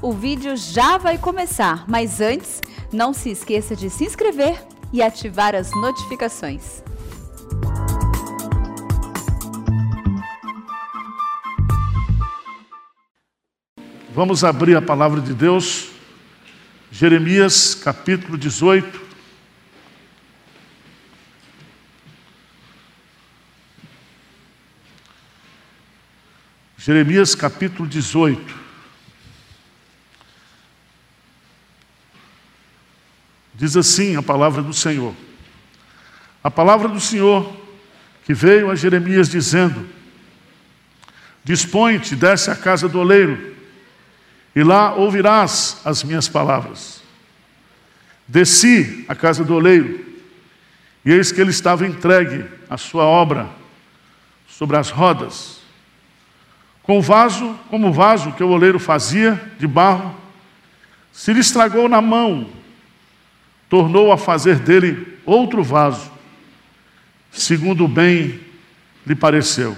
O vídeo já vai começar, mas antes, não se esqueça de se inscrever e ativar as notificações. Vamos abrir a palavra de Deus, Jeremias capítulo 18. Jeremias capítulo 18. Diz assim a palavra do Senhor. A palavra do Senhor que veio a Jeremias dizendo: Dispõe-te, desce à casa do oleiro, e lá ouvirás as minhas palavras. Desci à casa do oleiro, e eis que ele estava entregue à sua obra sobre as rodas com o vaso, como o vaso que o oleiro fazia de barro, se lhe estragou na mão, tornou a fazer dele outro vaso, segundo bem lhe pareceu.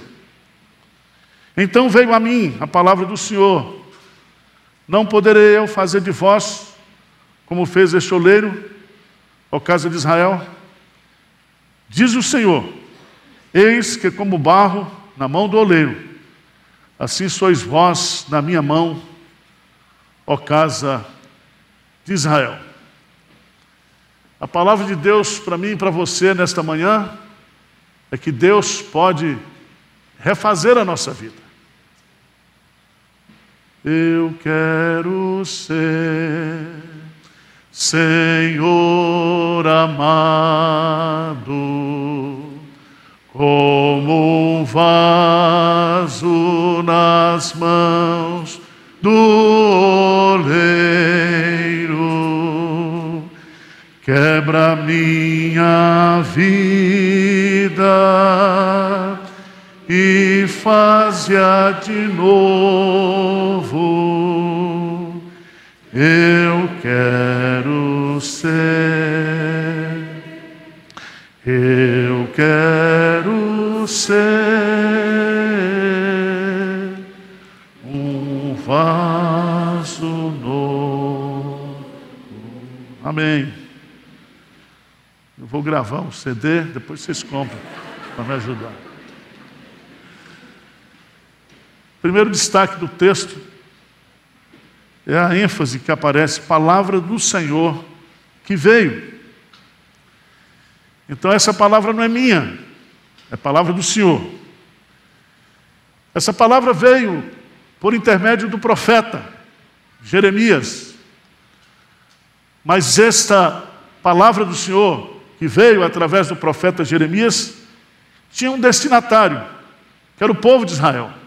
Então veio a mim a palavra do Senhor: Não poderei eu fazer de vós como fez este oleiro, ó casa de Israel? Diz o Senhor: Eis que como barro na mão do oleiro, Assim sois vós na minha mão, ó casa de Israel. A palavra de Deus para mim e para você nesta manhã é que Deus pode refazer a nossa vida. Eu quero ser Senhor amado como um vaso nas mãos faz-a de novo. Eu quero ser, eu quero ser um vaso novo. Amém. Eu vou gravar um CD, depois vocês compram para me ajudar. Primeiro destaque do texto é a ênfase que aparece, palavra do Senhor que veio. Então essa palavra não é minha, é palavra do Senhor. Essa palavra veio por intermédio do profeta Jeremias. Mas esta palavra do Senhor, que veio através do profeta Jeremias, tinha um destinatário, que era o povo de Israel.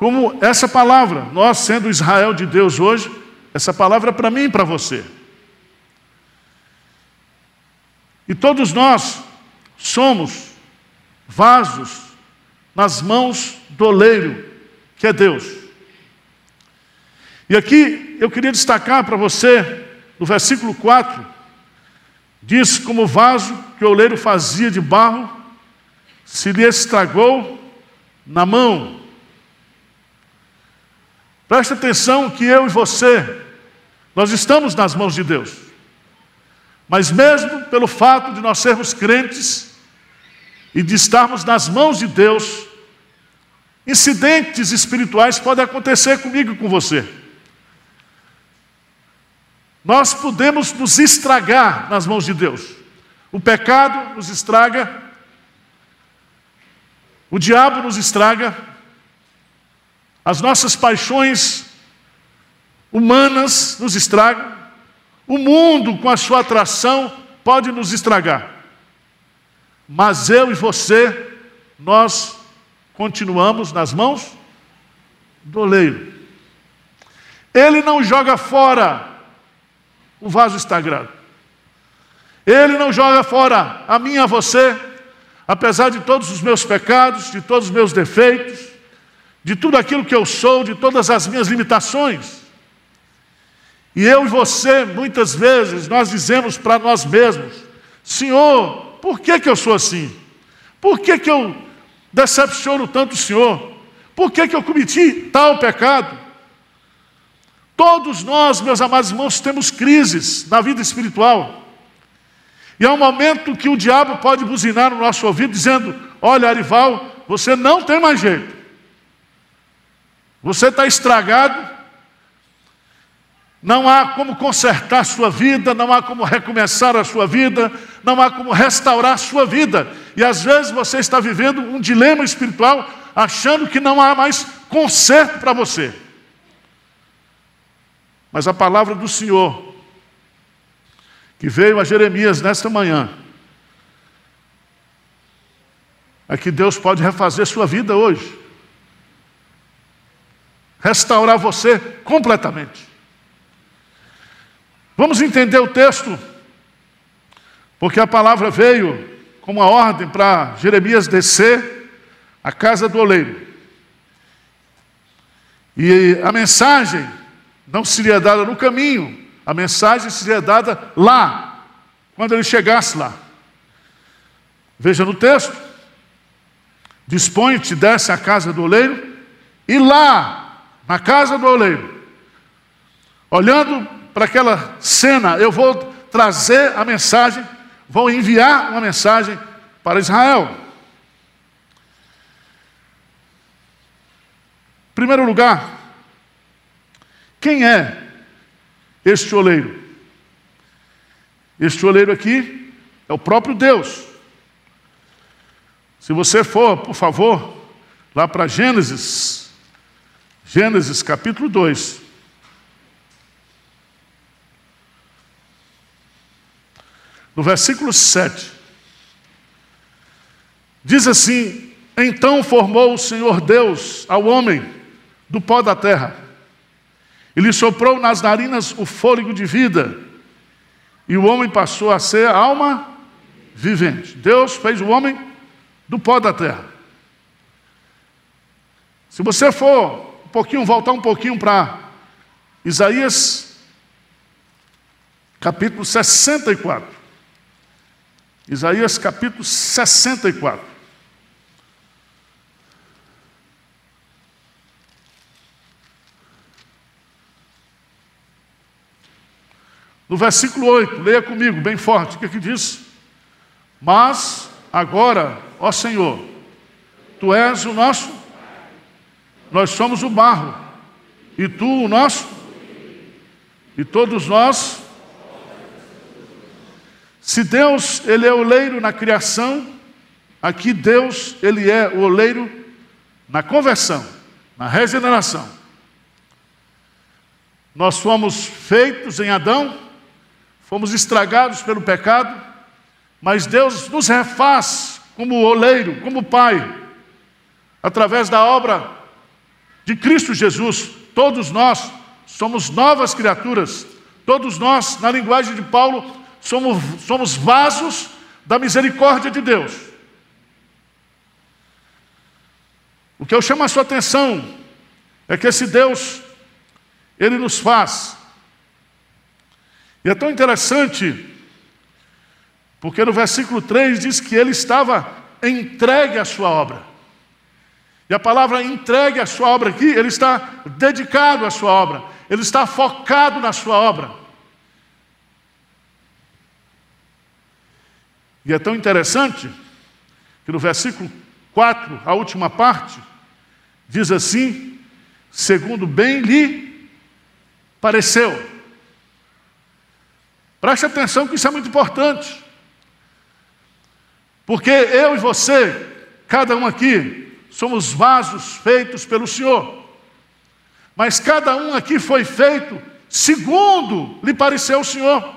Como essa palavra, nós sendo Israel de Deus hoje, essa palavra é para mim e para você. E todos nós somos vasos nas mãos do oleiro, que é Deus. E aqui eu queria destacar para você, no versículo 4, diz como vaso que o oleiro fazia de barro, se lhe estragou na mão. Preste atenção que eu e você, nós estamos nas mãos de Deus. Mas mesmo pelo fato de nós sermos crentes e de estarmos nas mãos de Deus, incidentes espirituais podem acontecer comigo e com você. Nós podemos nos estragar nas mãos de Deus. O pecado nos estraga, o diabo nos estraga, as nossas paixões humanas nos estragam. O mundo, com a sua atração, pode nos estragar. Mas eu e você, nós continuamos nas mãos do oleiro. Ele não joga fora o vaso estagrado. Ele não joga fora a mim a você, apesar de todos os meus pecados, de todos os meus defeitos, de tudo aquilo que eu sou, de todas as minhas limitações. E eu e você, muitas vezes, nós dizemos para nós mesmos: Senhor, por que, que eu sou assim? Por que, que eu decepciono tanto o Senhor? Por que, que eu cometi tal pecado? Todos nós, meus amados irmãos, temos crises na vida espiritual. E há um momento que o diabo pode buzinar no nosso ouvido, dizendo: Olha, Arival, você não tem mais jeito. Você está estragado, não há como consertar sua vida, não há como recomeçar a sua vida, não há como restaurar a sua vida. E às vezes você está vivendo um dilema espiritual, achando que não há mais conserto para você. Mas a palavra do Senhor, que veio a Jeremias nesta manhã, é que Deus pode refazer sua vida hoje, restaurar você completamente. Vamos entender o texto, porque a palavra veio como uma ordem para Jeremias descer à casa do oleiro. E a mensagem não seria dada no caminho, a mensagem seria dada lá, quando ele chegasse lá. Veja no texto. Dispõe-te, desce à casa do oleiro, e lá, na casa do oleiro, olhando para aquela cena, eu vou trazer a mensagem, vou enviar uma mensagem para Israel. Em primeiro lugar, quem é este oleiro? Este oleiro aqui é o próprio Deus. Se você for, por favor, lá para Gênesis, Gênesis capítulo 2. No versículo 7, diz assim: Então formou o Senhor Deus ao homem do pó da terra, e lhe soprou nas narinas o fôlego de vida, e o homem passou a ser alma vivente. Deus fez o homem do pó da terra. Se você for pouquinho, voltar um pouquinho para Isaías, capítulo 64. Isaías, capítulo 64. No versículo 8, leia comigo, bem forte, o que, é que diz? Mas agora Ó Senhor, Tu és o nosso, nós somos o barro, e Tu o nosso, e todos nós. Se Deus, Ele é oleiro na criação, aqui Deus, Ele é o oleiro na conversão, na regeneração. Nós fomos feitos em Adão, fomos estragados pelo pecado, mas Deus nos refaz como oleiro, como pai, através da obra de Cristo Jesus, todos nós somos novas criaturas, todos nós, na linguagem de Paulo, somos, somos vasos da misericórdia de Deus. O que eu chamo a sua atenção é que esse Deus, ele nos faz. E é tão interessante porque no versículo 3 diz que ele estava entregue à sua obra. E a palavra entregue à sua obra aqui, ele está dedicado à sua obra, ele está focado na sua obra. E é tão interessante que no versículo 4, a última parte, diz assim: segundo bem lhe pareceu. Preste atenção que isso é muito importante. Porque eu e você, cada um aqui, somos vasos feitos pelo Senhor. Mas cada um aqui foi feito segundo lhe pareceu o Senhor.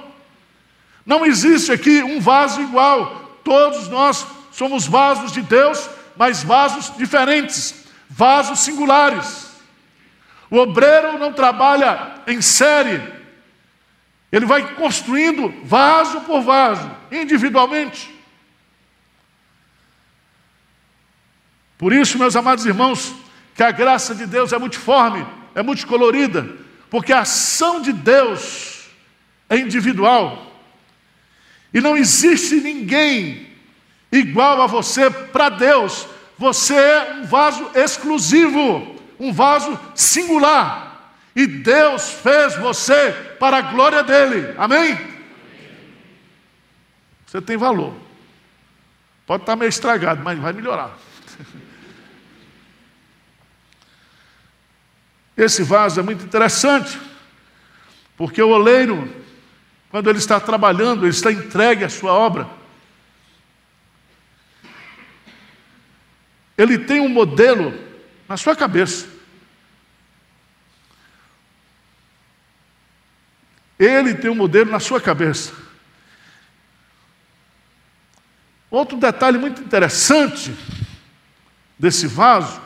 Não existe aqui um vaso igual. Todos nós somos vasos de Deus, mas vasos diferentes, vasos singulares. O obreiro não trabalha em série, ele vai construindo vaso por vaso, individualmente. Por isso, meus amados irmãos, que a graça de Deus é multiforme, é multicolorida, porque a ação de Deus é individual. E não existe ninguém igual a você para Deus. Você é um vaso exclusivo, um vaso singular. E Deus fez você para a glória dele. Amém? Você tem valor. Pode estar meio estragado, mas vai melhorar. Esse vaso é muito interessante, porque o oleiro, quando ele está trabalhando, ele está entregue à sua obra. Ele tem um modelo na sua cabeça. Ele tem um modelo na sua cabeça. Outro detalhe muito interessante desse vaso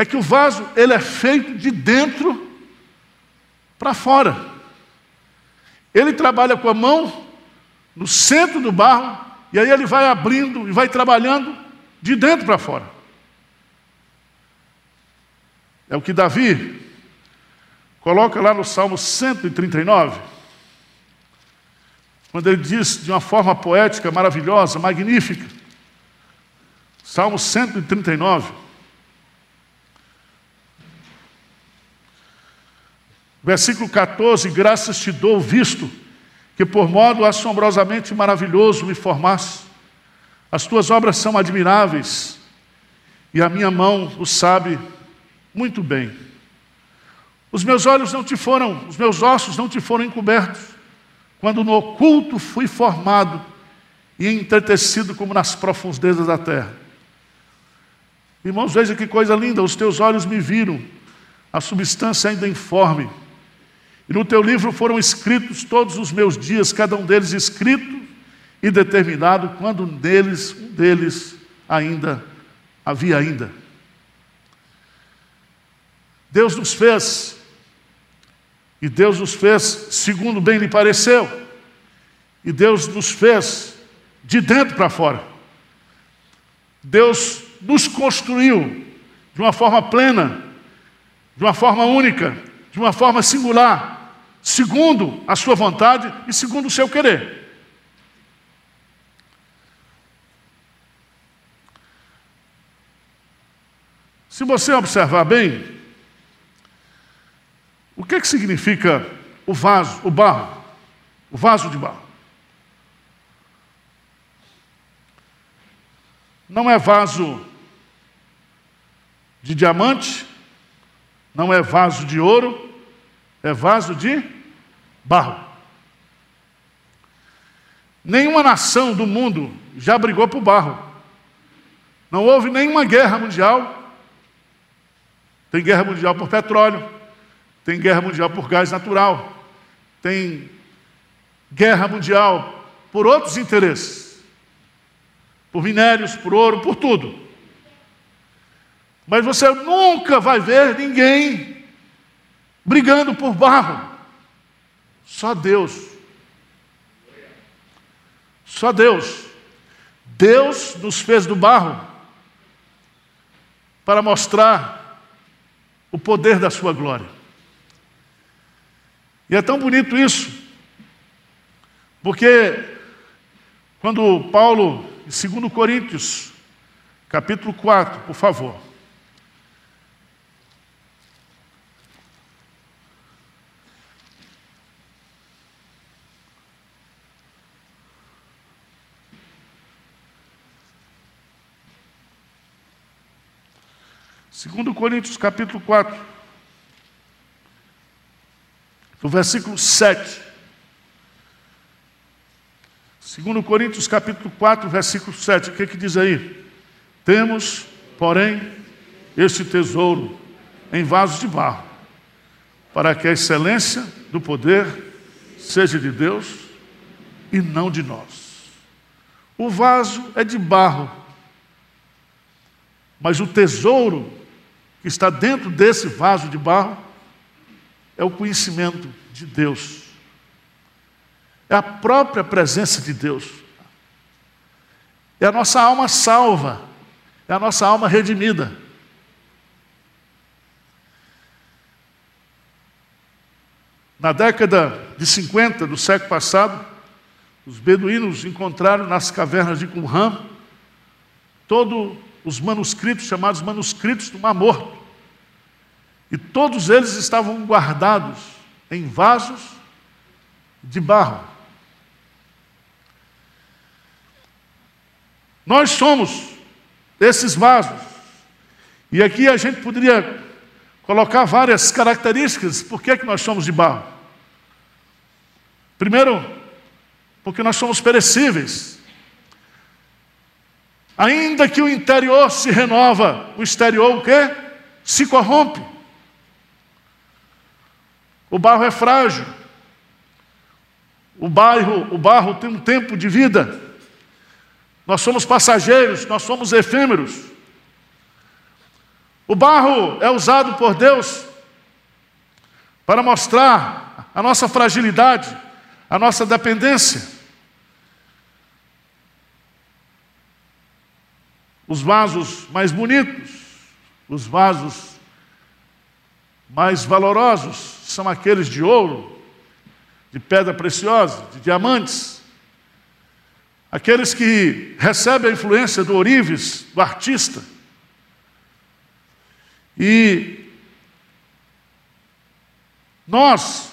é que o vaso ele é feito de dentro para fora. Ele trabalha com a mão no centro do barro e aí ele vai abrindo e vai trabalhando de dentro para fora. É o que Davi coloca lá no Salmo 139, quando ele diz de uma forma poética, maravilhosa, magnífica. Salmo 139. Versículo 14: Graças te dou, visto que por modo assombrosamente maravilhoso me formaste. As tuas obras são admiráveis, e a minha mão o sabe muito bem. Os meus olhos não te foram, os meus ossos não te foram encobertos, quando no oculto fui formado e entretecido como nas profundezas da terra. Irmãos, veja que coisa linda, os teus olhos me viram, a substância ainda informe e no teu livro foram escritos todos os meus dias, cada um deles escrito e determinado, quando um deles, um deles ainda havia ainda. Deus nos fez, e Deus nos fez segundo bem lhe pareceu, e Deus nos fez de dentro para fora. Deus nos construiu de uma forma plena, de uma forma única, de uma forma singular segundo a sua vontade e segundo o seu querer. Se você observar bem, o que, que significa o vaso, o barro, o vaso de barro? Não é vaso de diamante, não é vaso de ouro, é vaso de barro. Nenhuma nação do mundo já brigou por barro. Não houve nenhuma guerra mundial. Tem guerra mundial por petróleo, tem guerra mundial por gás natural, tem guerra mundial por outros interesses, por minérios, por ouro, por tudo. Mas você nunca vai ver ninguém brigando por barro. Só Deus. Só Deus. Deus nos fez do barro para mostrar o poder da sua glória. E é tão bonito isso, porque quando Paulo, em 2 Coríntios, capítulo 4, por favor. Segundo Coríntios capítulo 4, no versículo 7. Segundo Coríntios capítulo 4, versículo 7, o que, que diz aí? Temos, porém, este tesouro em vasos de barro, para que a excelência do poder seja de Deus e não de nós. O vaso é de barro, mas o tesouro que está dentro desse vaso de barro é o conhecimento de Deus. É a própria presença de Deus. É a nossa alma salva. É a nossa alma redimida. Na década de 50 do século passado, os beduínos encontraram nas cavernas de Qumran todo os manuscritos, chamados manuscritos do Mar Morto. E todos eles estavam guardados em vasos de barro. Nós somos esses vasos. E aqui a gente poderia colocar várias características, por que, é que nós somos de barro? Primeiro, porque nós somos perecíveis. Ainda que o interior se renova, o exterior o quê? Se corrompe. O barro é frágil. O barro, o barro tem um tempo de vida. Nós somos passageiros, nós somos efêmeros. O barro é usado por Deus para mostrar a nossa fragilidade, a nossa dependência. Os vasos mais bonitos, os vasos mais valorosos são aqueles de ouro, de pedra preciosa, de diamantes. Aqueles que recebem a influência do ourives, do artista. E nós,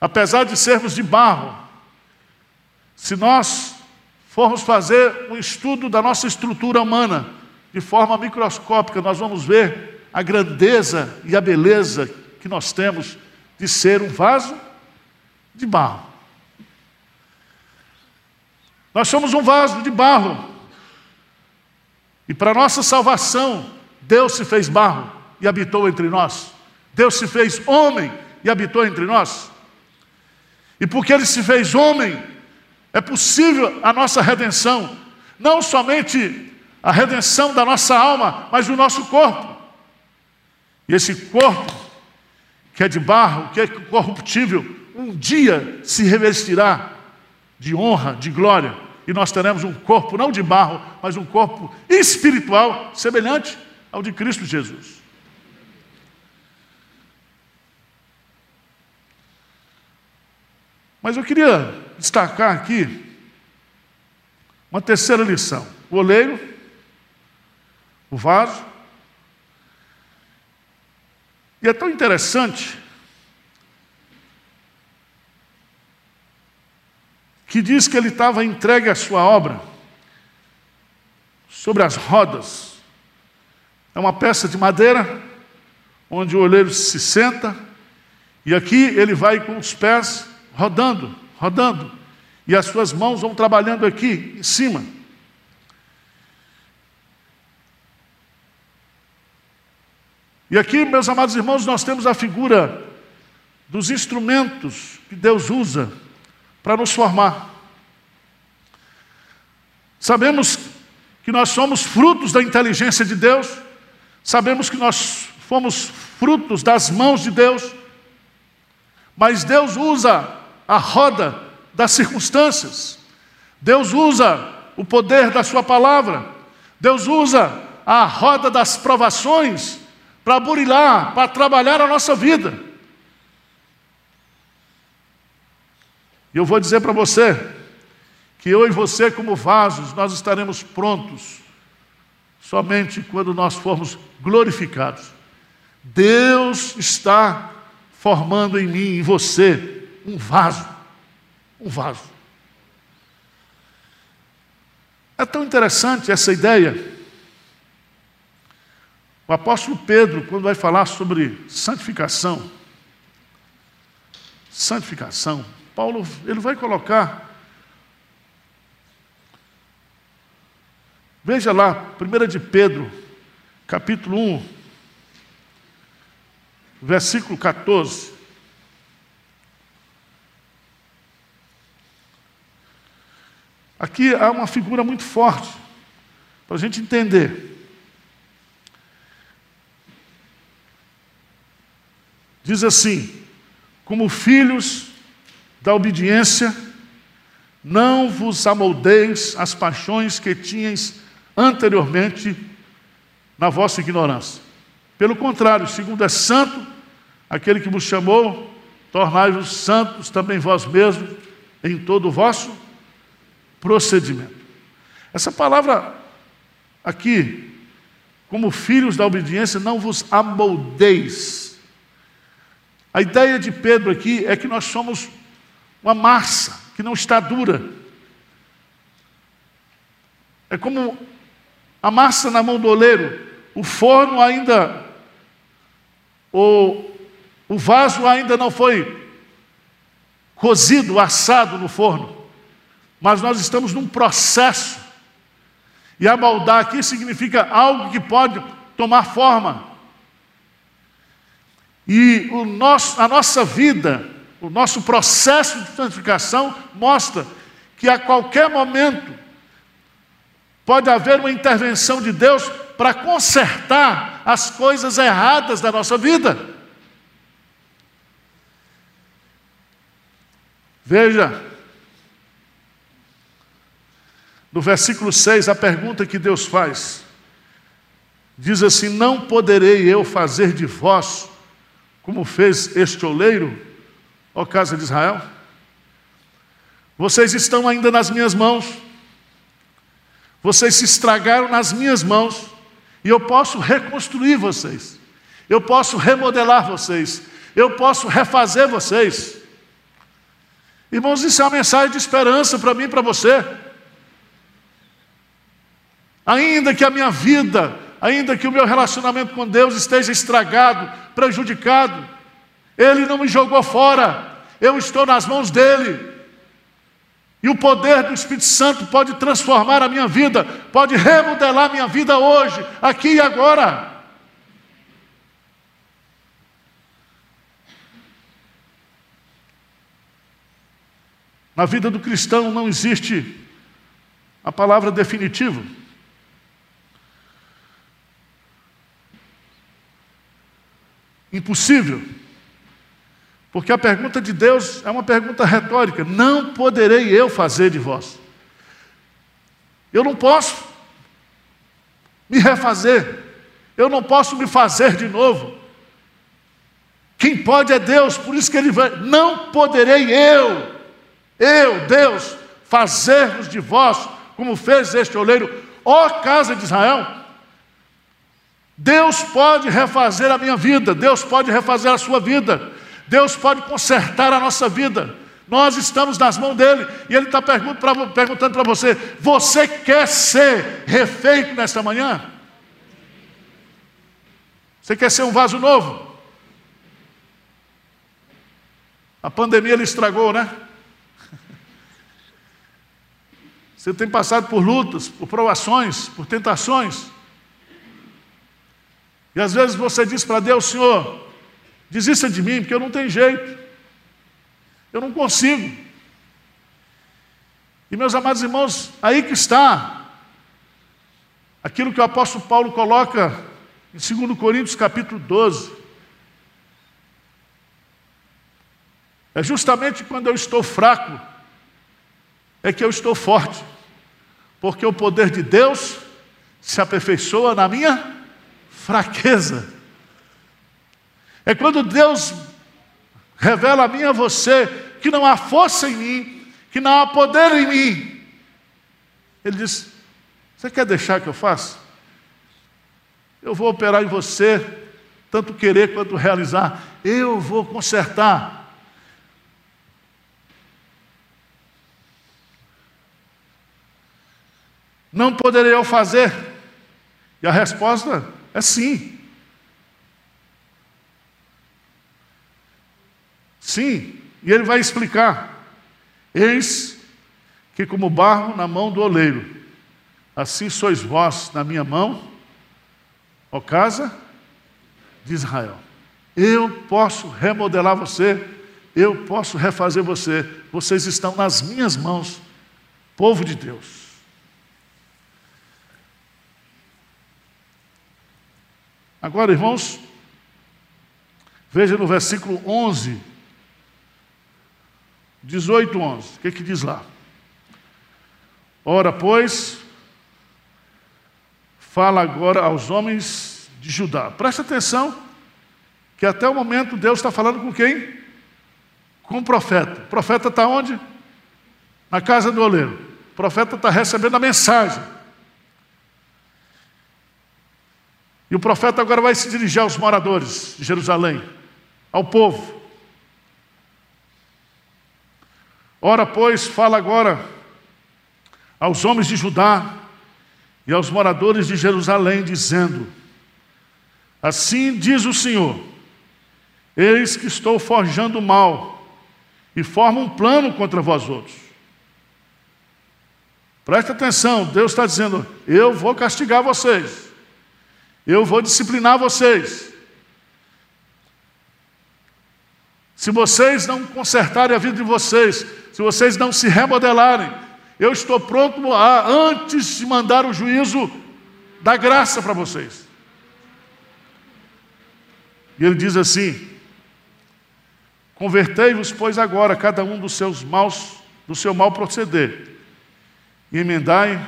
apesar de sermos de barro, se nós formos fazer um estudo da nossa estrutura humana de forma microscópica, nós vamos ver a grandeza e a beleza que nós temos de ser um vaso de barro. Nós somos um vaso de barro. E para nossa salvação, Deus se fez barro e habitou entre nós. Deus se fez homem e habitou entre nós. E porque ele se fez homem, é possível a nossa redenção, não somente a redenção da nossa alma, mas do nosso corpo. E esse corpo, que é de barro, que é corruptível, um dia se revestirá de honra, de glória, e nós teremos um corpo não de barro, mas um corpo espiritual semelhante ao de Cristo Jesus. Mas eu queria destacar aqui uma terceira lição: o oleiro, o vaso. E é tão interessante que diz que ele estava entregue à sua obra sobre as rodas. É uma peça de madeira onde o oleiro se senta e aqui ele vai com os pés rodando, rodando, e as suas mãos vão trabalhando aqui em cima. E aqui, meus amados irmãos, nós temos a figura dos instrumentos que Deus usa para nos formar. Sabemos que nós somos frutos da inteligência de Deus, sabemos que nós fomos frutos das mãos de Deus, mas Deus usa a roda das circunstâncias, Deus usa o poder da Sua palavra, Deus usa a roda das provações para burilar, para trabalhar a nossa vida. E eu vou dizer para você que eu e você, como vasos, nós estaremos prontos somente quando nós formos glorificados. Deus está formando em mim em você um vaso. Um vaso. É tão interessante essa ideia. O apóstolo Pedro, quando vai falar sobre santificação, santificação, Paulo ele vai colocar. Veja lá, 1 de Pedro, capítulo 1, versículo 14. Aqui há uma figura muito forte, para a gente entender. Diz assim: como filhos da obediência, não vos amoldeis as paixões que tinhas anteriormente na vossa ignorância. Pelo contrário, segundo é santo, aquele que vos chamou, tornai-vos santos também vós mesmos em todo o vosso procedimento. Essa palavra aqui, como filhos da obediência, não vos amoldeis. A ideia de Pedro aqui é que nós somos uma massa que não está dura. É como a massa na mão do oleiro, o forno ainda, o, o vaso ainda não foi cozido, assado no forno, mas nós estamos num processo. E amoldar aqui significa algo que pode tomar forma. E o nosso, a nossa vida, o nosso processo de santificação mostra que a qualquer momento pode haver uma intervenção de Deus para consertar as coisas erradas da nossa vida. Veja, no versículo 6, a pergunta que Deus faz, diz assim: Não poderei eu fazer de vós como fez este oleiro, ó casa de Israel? Vocês estão ainda nas minhas mãos, vocês se estragaram nas minhas mãos, e eu posso reconstruir vocês, eu posso remodelar vocês, eu posso refazer vocês. Irmãos, isso é uma mensagem de esperança para mim e para você. Ainda que a minha vida, ainda que o meu relacionamento com Deus esteja estragado, prejudicado, Ele não me jogou fora, eu estou nas mãos dEle. E o poder do Espírito Santo pode transformar a minha vida, pode remodelar a minha vida hoje, aqui e agora. Na vida do cristão não existe a palavra definitiva. Impossível. Porque a pergunta de Deus é uma pergunta retórica: não poderei eu fazer de vós. Eu não posso me refazer. Eu não posso me fazer de novo. Quem pode é Deus, por isso que ele vai, não poderei eu eu, Deus, fazermos de vós como fez este oleiro, ó casa de Israel. Deus pode refazer a minha vida, Deus pode refazer a sua vida, Deus pode consertar a nossa vida. Nós estamos nas mãos dele e ele está perguntando para você: você quer ser refeito nesta manhã? Você quer ser um vaso novo? A pandemia ele estragou, né? Você tem passado por lutas, por provações, por tentações. E às vezes você diz para Deus, Senhor, desista de mim, porque eu não tenho jeito. Eu não consigo. E meus amados irmãos, aí que está aquilo que o apóstolo Paulo coloca em 2 Coríntios capítulo 12. É justamente quando eu estou fraco, é que eu estou forte porque o poder de Deus se aperfeiçoa na minha fraqueza. É quando Deus revela a mim a você que não há força em mim, que não há poder em mim. Ele diz: Você quer deixar que eu faça? Eu vou operar em você, tanto querer quanto realizar. Eu vou consertar. Não poderei eu fazer? E a resposta é sim. Sim, e ele vai explicar. Eis que, como barro na mão do oleiro, assim sois vós na minha mão, ó casa de Israel. Eu posso remodelar você, eu posso refazer você, vocês estão nas minhas mãos, povo de Deus. Agora, irmãos, veja no versículo 11, 18, 11, o que, que diz lá? Ora, pois, fala agora aos homens de Judá. Presta atenção, que até o momento Deus está falando com quem? Com o profeta. O profeta está onde? Na casa do oleiro. O profeta está recebendo a mensagem. E o profeta agora vai se dirigir aos moradores de Jerusalém, ao povo. Ora, pois, fala agora aos homens de Judá e aos moradores de Jerusalém, dizendo: Assim diz o Senhor: Eis que estou forjando mal e formo um plano contra vós outros. Preste atenção, Deus está dizendo: Eu vou castigar vocês, eu vou disciplinar vocês. Se vocês não consertarem a vida de vocês, se vocês não se remodelarem, eu estou pronto a, antes de mandar o juízo, da graça para vocês. E ele diz assim: Convertei-vos, pois, agora, cada um dos seus maus, do seu mal proceder, e emendai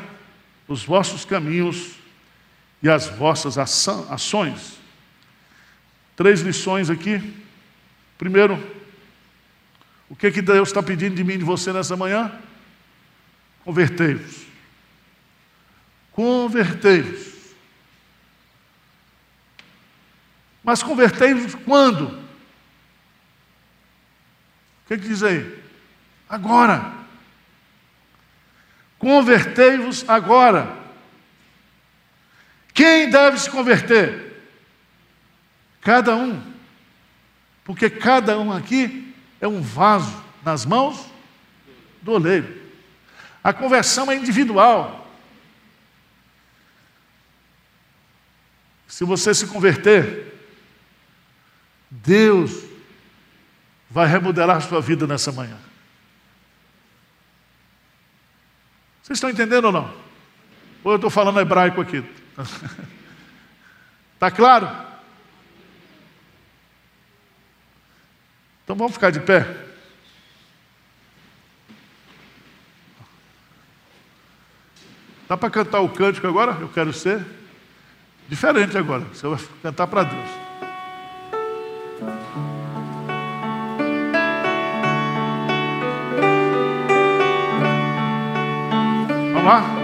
os vossos caminhos e as vossas ações. Três lições aqui. Primeiro, o que, que Deus está pedindo de mim e de você nessa manhã? Convertei-vos. Convertei-vos. Mas convertei-vos quando? O que, que diz aí? Agora. Convertei-vos agora. Quem deve se converter? Cada um. Porque cada um aqui é um vaso nas mãos do oleiro. A conversão é individual. Se você se converter, Deus vai remodelar sua vida nessa manhã. Vocês estão entendendo ou não? Ou eu estou falando hebraico aqui? Está claro? Então vamos ficar de pé. Dá para cantar o cântico agora? Eu quero ser diferente agora. Você vai cantar para Deus. Vamos lá?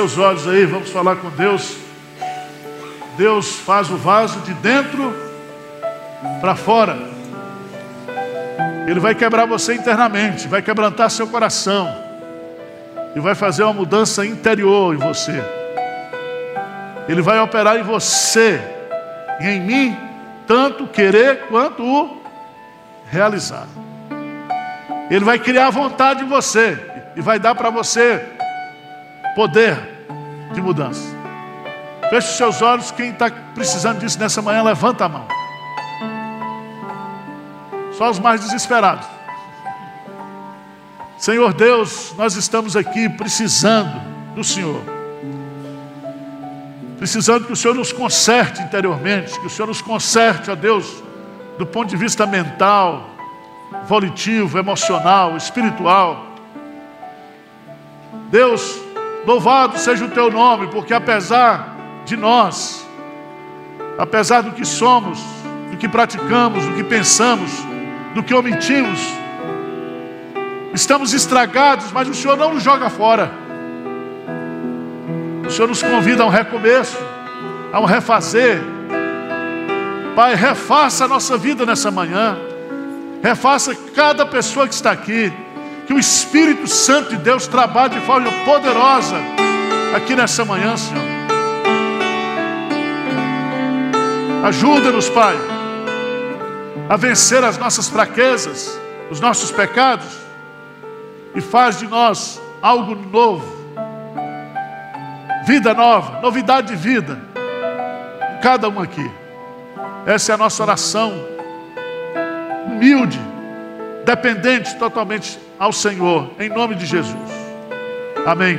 seus olhos aí, vamos falar com Deus. Deus faz o vaso de dentro para fora. Ele vai quebrar você internamente, vai quebrantar seu coração e vai fazer uma mudança interior em você. Ele vai operar em você e em mim, tanto querer quanto o realizar. Ele vai criar vontade em você e vai dar para você poder de mudança. Feche os seus olhos, quem está precisando disso nessa manhã, levanta a mão. Só os mais desesperados. Senhor Deus, nós estamos aqui precisando do Senhor. Precisando que o Senhor nos conserte interiormente, que o Senhor nos conserte, ó Deus, do ponto de vista mental, volitivo, emocional, espiritual. Deus, Louvado seja o teu nome, porque apesar de nós, apesar do que somos, do que praticamos, do que pensamos, do que omitimos, estamos estragados, mas o Senhor não nos joga fora. O Senhor nos convida a um recomeço, a um refazer. Pai, refaça a nossa vida nessa manhã. Refaça cada pessoa que está aqui. Que o Espírito Santo de Deus trabalhe de forma poderosa aqui nessa manhã, Senhor. Ajuda-nos, Pai, a vencer as nossas fraquezas, os nossos pecados e faz de nós algo novo. Vida nova, novidade de vida. Cada um aqui. Essa é a nossa oração. Humilde, dependente totalmente ao Senhor, em nome de Jesus. Amém.